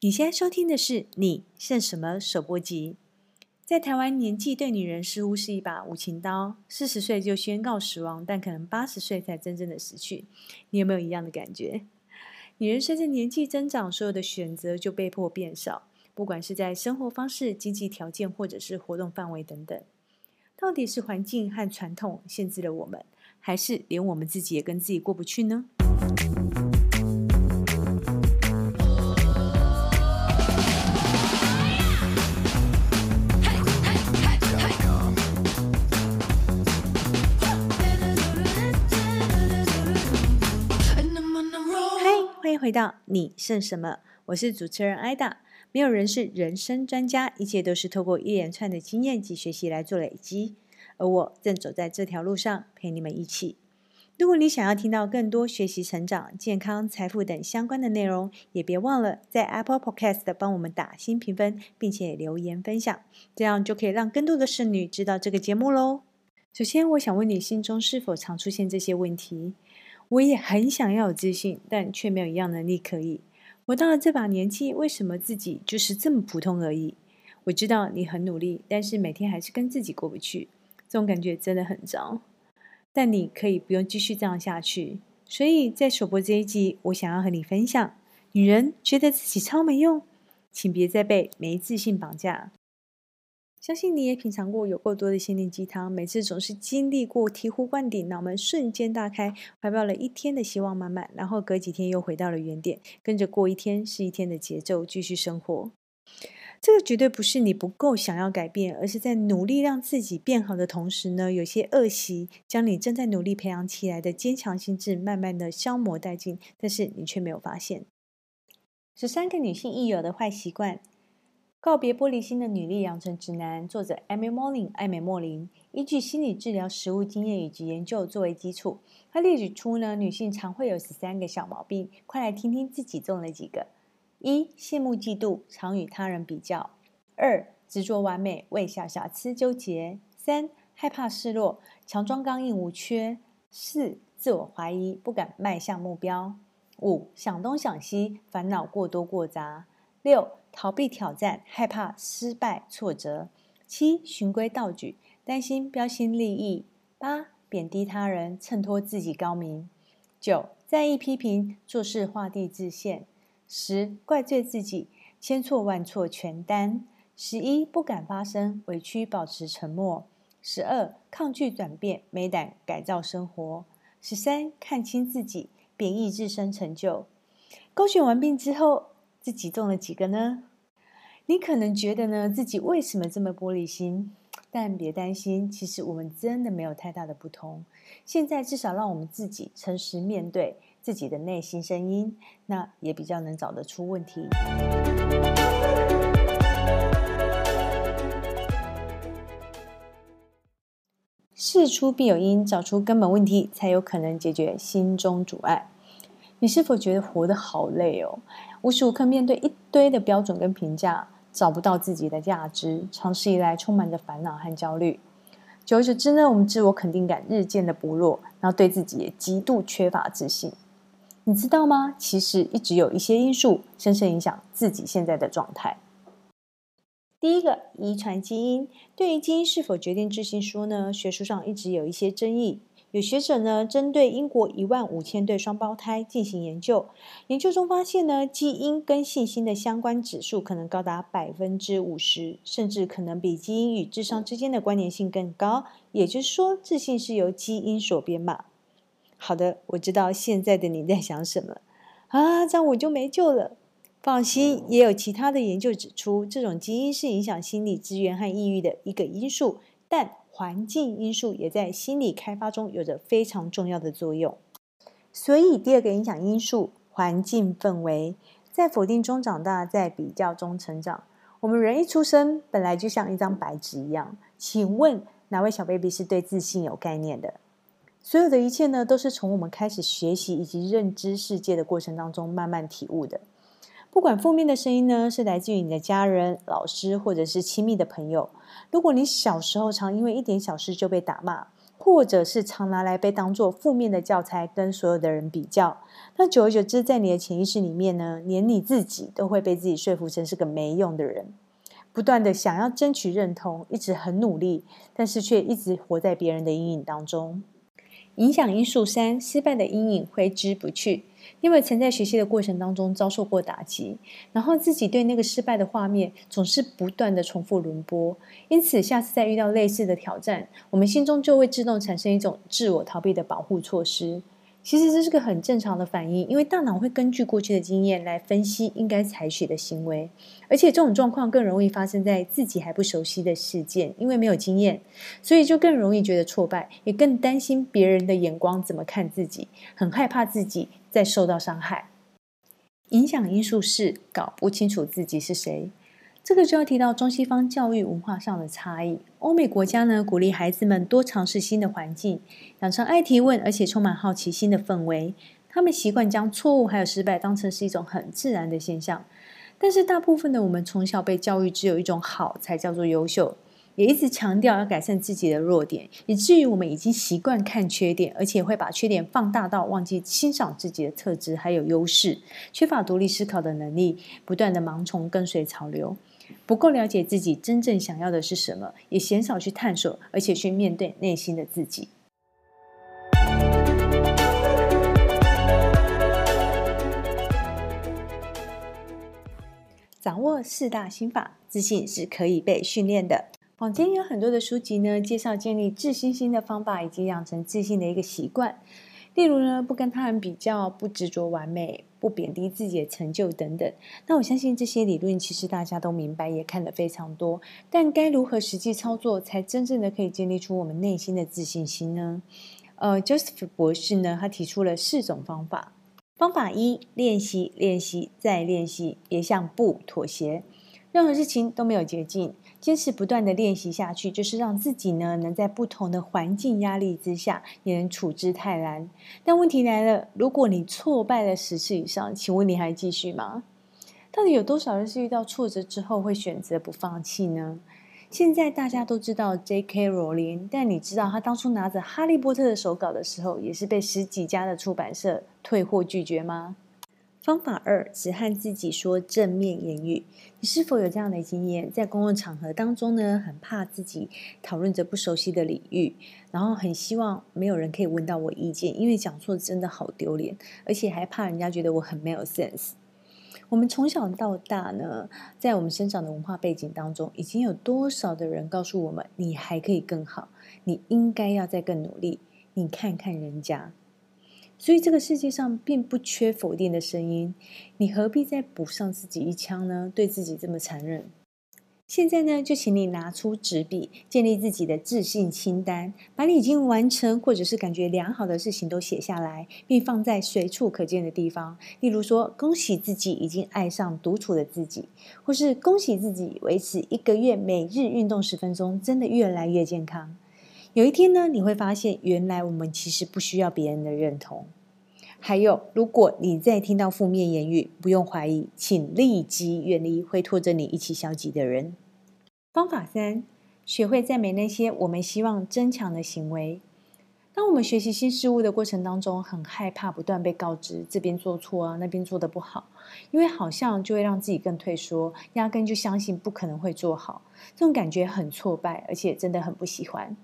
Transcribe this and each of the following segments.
你现在收听的是《你剩什么》首播集。在台湾，年纪对女人似乎是一把无情刀，四十岁就宣告死亡，但可能八十岁才真正的死去。你有没有一样的感觉？女人随着年纪增长，所有的选择就被迫变少，不管是在生活方式、经济条件，或者是活动范围等等。到底是环境和传统限制了我们，还是连我们自己也跟自己过不去呢？回到你剩什么？我是主持人艾达。没有人是人生专家，一切都是透过一连串的经验及学习来做累积。而我正走在这条路上，陪你们一起。如果你想要听到更多学习、成长、健康、财富等相关的内容，也别忘了在 Apple Podcast 帮我们打新评分，并且留言分享，这样就可以让更多的剩女知道这个节目喽。首先，我想问你心中是否常出现这些问题？我也很想要有自信，但却没有一样能力可以。我到了这把年纪，为什么自己就是这么普通而已？我知道你很努力，但是每天还是跟自己过不去，这种感觉真的很糟。但你可以不用继续这样下去。所以在首播这一集，我想要和你分享：女人觉得自己超没用，请别再被没自信绑架。相信你也品尝过有够多的心灵鸡汤，每次总是经历过醍醐灌顶，脑门瞬间大开，怀抱了一天的希望满满，然后隔几天又回到了原点，跟着过一天是一天的节奏继续生活。这个绝对不是你不够想要改变，而是在努力让自己变好的同时呢，有些恶习将你正在努力培养起来的坚强心智慢慢的消磨殆尽，但是你却没有发现。十三个女性易有的坏习惯。告别玻璃心的女力养成指南，作者 Amy Morin 艾美莫林，依据心理治疗实务经验以及研究作为基础，她列举出呢女性常会有十三个小毛病，快来听听自己中了几个：一、羡慕嫉妒，常与他人比较；二、执着完美，为小瑕疵纠结；三、害怕示弱，强装刚硬无缺；四、自我怀疑，不敢迈向目标；五、想东想西，烦恼过多过杂；六、逃避挑战，害怕失败挫折；七、循规蹈矩，担心标新立异；八、贬低他人，衬托自己高明；九、在意批评，做事画地自限；十、怪罪自己，千错万错全担；十一、不敢发声，委屈保持沉默；十二、抗拒转变，没胆改造生活；十三、看清自己，贬义自身成就。勾选完毕之后，自己中了几个呢？你可能觉得呢，自己为什么这么玻璃心？但别担心，其实我们真的没有太大的不同。现在至少让我们自己诚实面对自己的内心声音，那也比较能找得出问题。事出必有因，找出根本问题，才有可能解决心中阻碍。你是否觉得活得好累哦？无时无刻面对一堆的标准跟评价。找不到自己的价值，长期以来充满着烦恼和焦虑。久而久之呢，我们自我肯定感日渐的薄弱，然后对自己也极度缺乏自信。你知道吗？其实一直有一些因素深深影响自己现在的状态。第一个，遗传基因。对于基因是否决定自信说呢，学术上一直有一些争议。有学者呢，针对英国一万五千对双胞胎进行研究，研究中发现呢，基因跟信心的相关指数可能高达百分之五十，甚至可能比基因与智商之间的关联性更高。也就是说，自信是由基因所编码。好的，我知道现在的你在想什么啊？这样我就没救了。放心，也有其他的研究指出，这种基因是影响心理资源和抑郁的一个因素，但。环境因素也在心理开发中有着非常重要的作用，所以第二个影响因素，环境氛围，在否定中长大，在比较中成长。我们人一出生本来就像一张白纸一样，请问哪位小 baby 是对自信有概念的？所有的一切呢，都是从我们开始学习以及认知世界的过程当中慢慢体悟的。不管负面的声音呢，是来自于你的家人、老师，或者是亲密的朋友。如果你小时候常因为一点小事就被打骂，或者是常拿来被当作负面的教材，跟所有的人比较。那久而久之，在你的潜意识里面呢，连你自己都会被自己说服成是个没用的人，不断的想要争取认同，一直很努力，但是却一直活在别人的阴影当中。影响因素三：失败的阴影挥之不去。因为曾在学习的过程当中遭受过打击，然后自己对那个失败的画面总是不断的重复轮播，因此下次再遇到类似的挑战，我们心中就会自动产生一种自我逃避的保护措施。其实这是个很正常的反应，因为大脑会根据过去的经验来分析应该采取的行为，而且这种状况更容易发生在自己还不熟悉的事件，因为没有经验，所以就更容易觉得挫败，也更担心别人的眼光怎么看自己，很害怕自己再受到伤害。影响因素是搞不清楚自己是谁。这个就要提到中西方教育文化上的差异。欧美国家呢，鼓励孩子们多尝试新的环境，养成爱提问而且充满好奇心的氛围。他们习惯将错误还有失败当成是一种很自然的现象。但是大部分的我们从小被教育只有一种好才叫做优秀，也一直强调要改善自己的弱点，以至于我们已经习惯看缺点，而且会把缺点放大到忘记欣赏自己的特质还有优势，缺乏独立思考的能力，不断的盲从跟随潮流。不够了解自己真正想要的是什么，也鲜少去探索，而且去面对内心的自己。掌握四大心法，自信是可以被训练的。坊间有很多的书籍呢，介绍建立自信心的方法，以及养成自信的一个习惯。例如呢，不跟他人比较，不执着完美，不贬低自己的成就等等。那我相信这些理论其实大家都明白，也看得非常多。但该如何实际操作，才真正的可以建立出我们内心的自信心呢？呃，Joseph 博士呢，他提出了四种方法。方法一：练习，练习，再练习，别向不妥协。任何事情都没有捷径。坚持不断的练习下去，就是让自己呢能在不同的环境压力之下也能处之泰然。但问题来了，如果你挫败了十次以上，请问你还继续吗？到底有多少人是遇到挫折之后会选择不放弃呢？现在大家都知道 J.K. 罗琳，但你知道他当初拿着《哈利波特》的手稿的时候，也是被十几家的出版社退货拒绝吗？方法二，只和自己说正面言语。你是否有这样的经验？在公共场合当中呢，很怕自己讨论着不熟悉的领域，然后很希望没有人可以问到我意见，因为讲错真的好丢脸，而且还怕人家觉得我很没有 sense。我们从小到大呢，在我们生长的文化背景当中，已经有多少的人告诉我们，你还可以更好，你应该要再更努力，你看看人家。所以这个世界上并不缺否定的声音，你何必再补上自己一枪呢？对自己这么残忍。现在呢，就请你拿出纸笔，建立自己的自信清单，把你已经完成或者是感觉良好的事情都写下来，并放在随处可见的地方。例如说，恭喜自己已经爱上独处的自己，或是恭喜自己维持一个月每日运动十分钟，真的越来越健康。有一天呢，你会发现，原来我们其实不需要别人的认同。还有，如果你再听到负面言语，不用怀疑，请立即远离会拖着你一起消极的人。方法三：学会赞美那些我们希望增强的行为。当我们学习新事物的过程当中，很害怕不断被告知这边做错啊，那边做的不好，因为好像就会让自己更退缩，压根就相信不可能会做好，这种感觉很挫败，而且真的很不喜欢。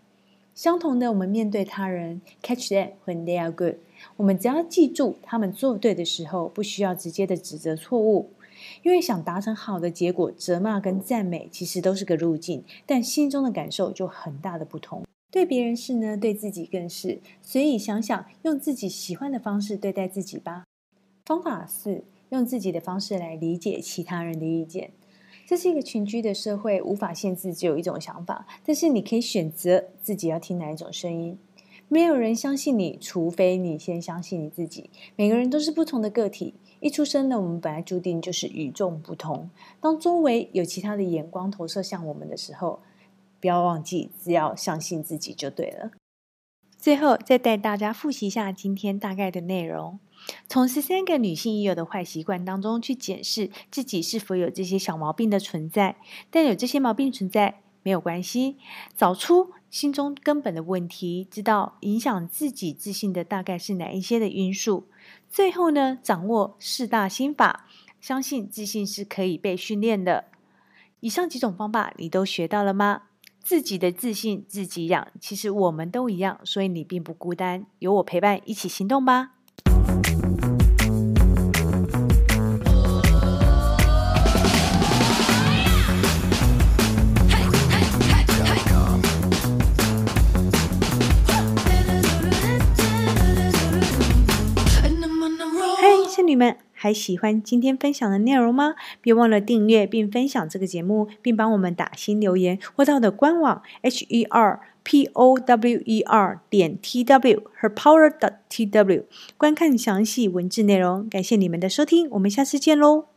相同的，我们面对他人，catch them when they are good。我们只要记住他们做对的时候，不需要直接的指责错误，因为想达成好的结果，责骂跟赞美其实都是个路径，但心中的感受就很大的不同。对别人是呢，对自己更是。所以想想用自己喜欢的方式对待自己吧。方法四，用自己的方式来理解其他人的意见。这是一个群居的社会，无法限制只有一种想法，但是你可以选择自己要听哪一种声音。没有人相信你，除非你先相信你自己。每个人都是不同的个体，一出生呢，我们本来注定就是与众不同。当周围有其他的眼光投射向我们的时候，不要忘记，只要相信自己就对了。最后，再带大家复习一下今天大概的内容。从十三个女性已有的坏习惯当中去检视自己是否有这些小毛病的存在，但有这些毛病存在没有关系，找出心中根本的问题，知道影响自己自信的大概是哪一些的因素。最后呢，掌握四大心法，相信自信是可以被训练的。以上几种方法你都学到了吗？自己的自信自己养，其实我们都一样，所以你并不孤单，有我陪伴，一起行动吧。仙女们还喜欢今天分享的内容吗？别忘了订阅并分享这个节目，并帮我们打新留言，或到我的官网 h e r p o w e r 点 t w her power 的 t w 观看详细文字内容。感谢你们的收听，我们下次见喽。